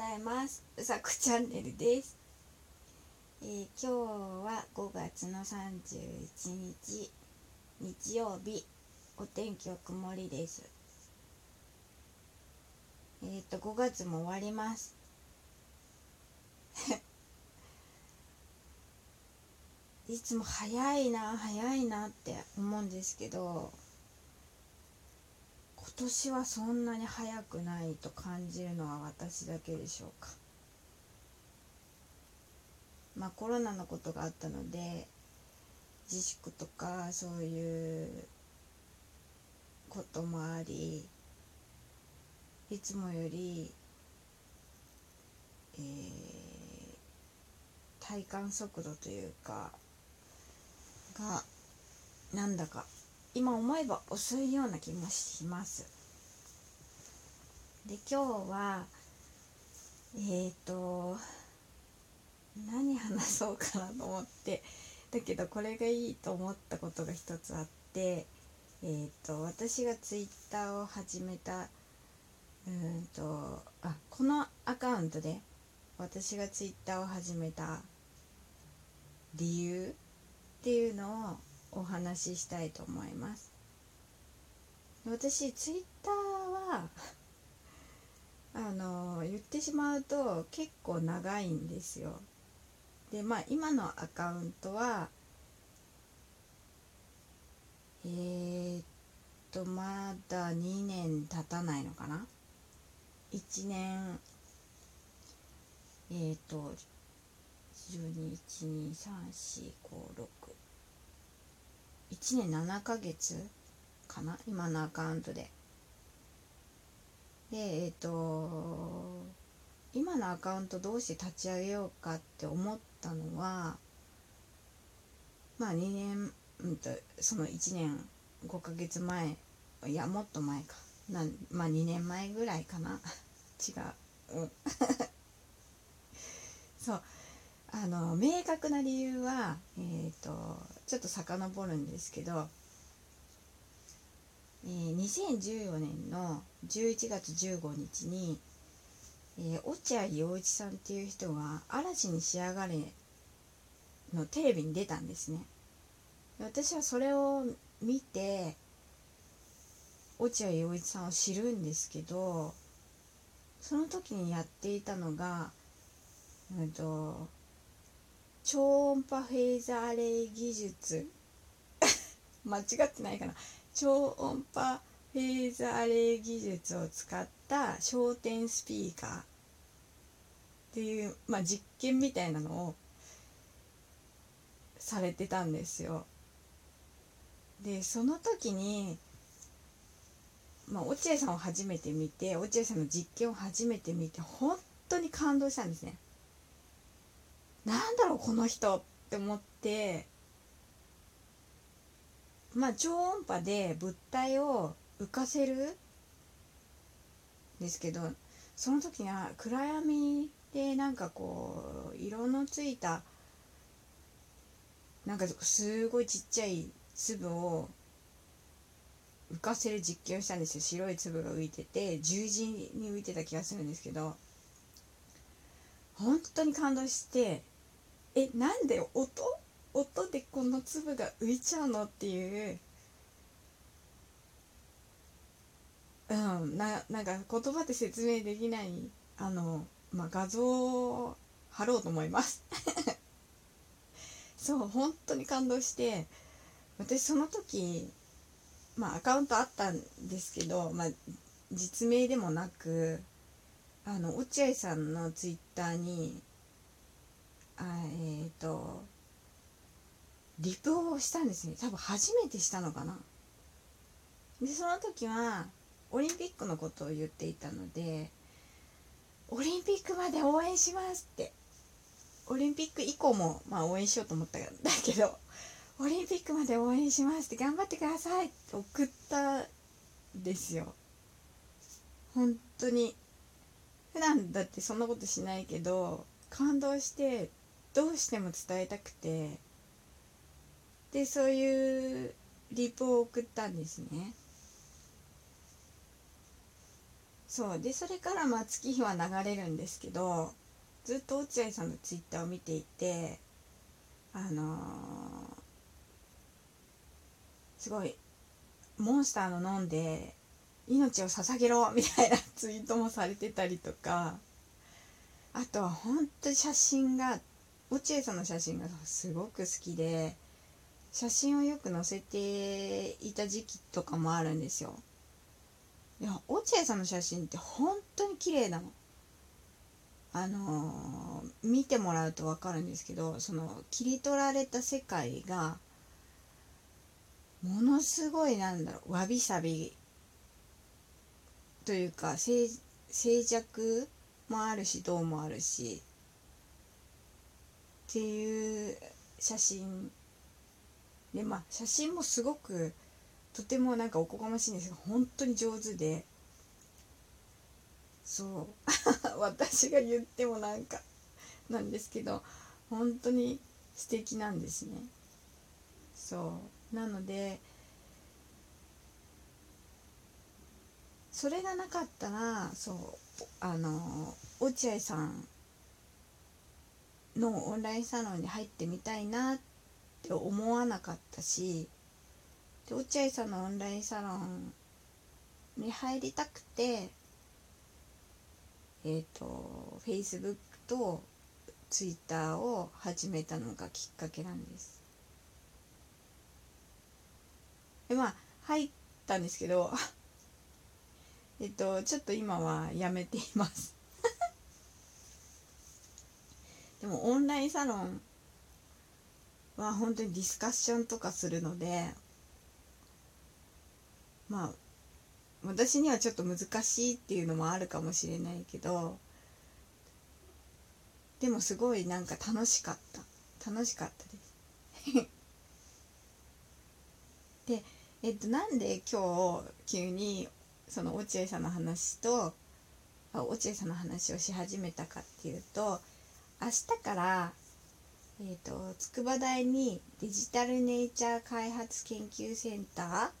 ざいます。うさこチャンネルです、えー今日は5月の31日日曜日。お天気は曇りです。えっ、と5月も終わります。いつも早いな早いなって思うんですけど。今年はそんなに早くないと感じるのは私だけでしょうか。まあコロナのことがあったので自粛とかそういうこともありいつもより、えー体感速度というかがなんだか今思えば遅いような気もします。で今日はえっ、と何話そうかなと思ってだけどこれがいいと思ったことが一つあってえっ、と私がツイッターを始めたうんとあこのアカウントで私がツイッターを始めた理由っていうのをお話ししたいと思います。私ツイッターは あの言ってしまうと結構長いんですよ。でまあ今のアカウントはえー、っとまだ2年経たないのかな？1年えー、っと1 2 1 2 3 4 5 6 1年7ヶ月かな？今のアカウントで。でえっ、と今のアカウントどうして立ち上げようかって思ったのはまあ2年うんとその1年5ヶ月前いやもっと前か。なまあ2年前ぐらいかな。違う。うん。そう。あの明確な理由はえっ、とちょっと遡るんですけど、えー2014年の11月15日に、えー落合陽一さんっていう人が「嵐に仕上がれ」のテレビに出たんですね。私はそれを見て落合陽一さんを知るんですけどその時にやっていたのがうんと超音波フェーザーレイ技術 間違ってないかな超音波フェーザーレイ技術を使った焦点スピーカーっていう、まあ、実験みたいなのをされてたんですよ。でその時に、まあ、落合さんを初めて見て落合さんの実験を初めて見て本当に感動したんですね。なんだろうこの人って思ってまあ超音波で物体を浮かせるんですけどその時には暗闇でなんかこう色のついたなんかすごいちっちゃい粒を浮かせる実験をしたんですよ。白い粒が浮いてて十字に浮いてた気がするんですけど本当に感動してえなんで音？音でこの粒が浮いちゃうのっていう。うんななんか言葉で説明できないあの、まあ、画像を貼ろうと思います。そう本当に感動して私その時まあアカウントあったんですけど、まあ、実名でもなくあの落合さんのツイッターにあえっ、とリプをしたんですね。多分初めてしたのかな。でその時はオリンピックのことを言っていたのでオリンピックまで応援しますって。オリンピック以降もまあ応援しようと思ったんだけどオリンピックまで応援しますって頑張ってくださいって送ったんですよ。本当に。普段だってそんなことしないけど感動してどうしても伝えたくてでそういうリプを送ったんですね。そう。でそれからまあ月日は流れるんですけどずっと落合さんのツイッターを見ていてあのーすごいモンスターの飲んで命を捧げろみたいなツイートもされてたりとかあとは本当に写真が落合さんの写真がすごく好きで写真をよく載せていた時期とかもあるんですよ。いや落合さんの写真って本当に綺麗なの。あのー、見てもらうと分かるんですけどその切り取られた世界がものすごいなんだろうわびさびというか静静寂もあるし銅もあるしっていう写真でまあ写真もすごくとてもなんかおこがましいんですが本当に上手でそう。私が言ってもなんかなんですけど本当に素敵なんですね。そう。なのでそれがなかったらそうあの落合さんのオンラインサロンに入ってみたいなって思わなかったしで落合さんのオンラインサロンに入りたくてえっ、ー、と Facebook と Twitter を始めたのがきっかけなんです。でまあ入ったんですけど えっとちょっと今はやめていますでもオンラインサロンは本当にディスカッションとかするのでまあ私にはちょっと難しいっていうのもあるかもしれないけどでもすごいなんか楽しかった。楽しかったです。でえっとなんで今日急にその落合さんの話と落合さんの話をし始めたかっていうと明日からえーと、筑波大にデジタルネイチャー開発研究センターっ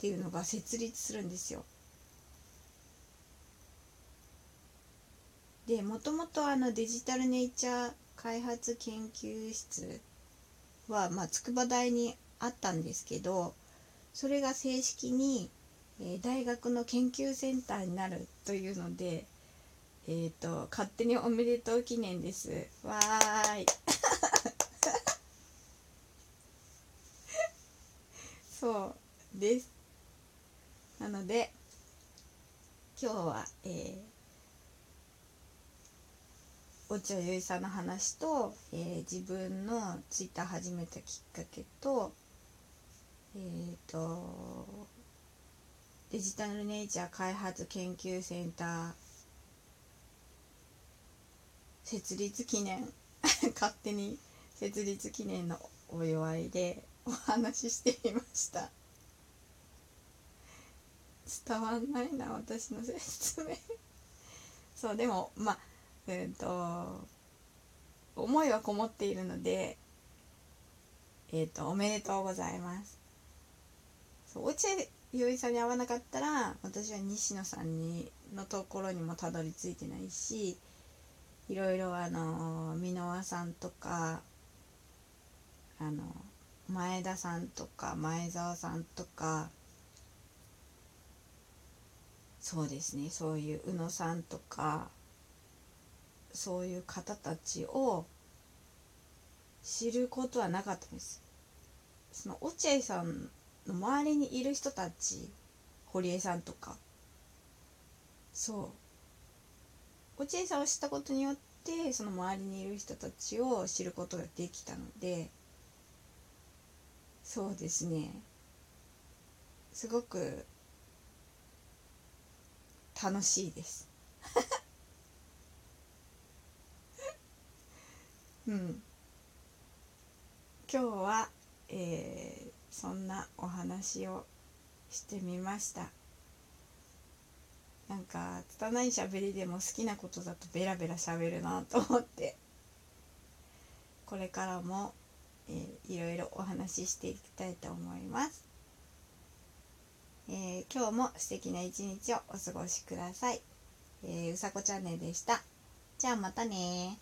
ていうのが設立するんですよ。でもともとあのデジタルネイチャー開発研究室は、まあ、筑波大にあったんですけどそれが正式に、えー、大学の研究センターになるというのでえっ、ー、と勝手におめでとう記念です。わーい。そうです。なので今日はえー、落合結衣さんの話と、えー、自分のツイッター始めたきっかけとえっ、ー、とデジタルネイチャー開発研究センター設立記念。勝手に設立記念のお祝いでお話ししてみました。伝わんないな私の説明。そうでもまあえっ、ー、と思いはこもっているのでえっ、ー、とおめでとうございます。そう落合陽一さんに会わなかったら私は西野さんにのところにもたどり着いてないしいろいろあの箕輪さんとかあの前田さんとか前澤さんとかそうですねそういう宇野さんとかそういう方たちを知ることはなかったんです。その落合さんの周りにいる人たち堀江さんとか。そう。落合さんを知ったことによってその周りにいる人たちを知ることができたのでそうですね。すごく楽しいです。うん。今日は、えー、そんなお話をしてみました。なんか拙い喋りでも好きなことだとベラベラ喋るなと思って。これからも、えー、いろいろお話ししていきたいと思います。えー今日も素敵な一日をお過ごしください、えーうさこチャンネルでした。じゃあまたね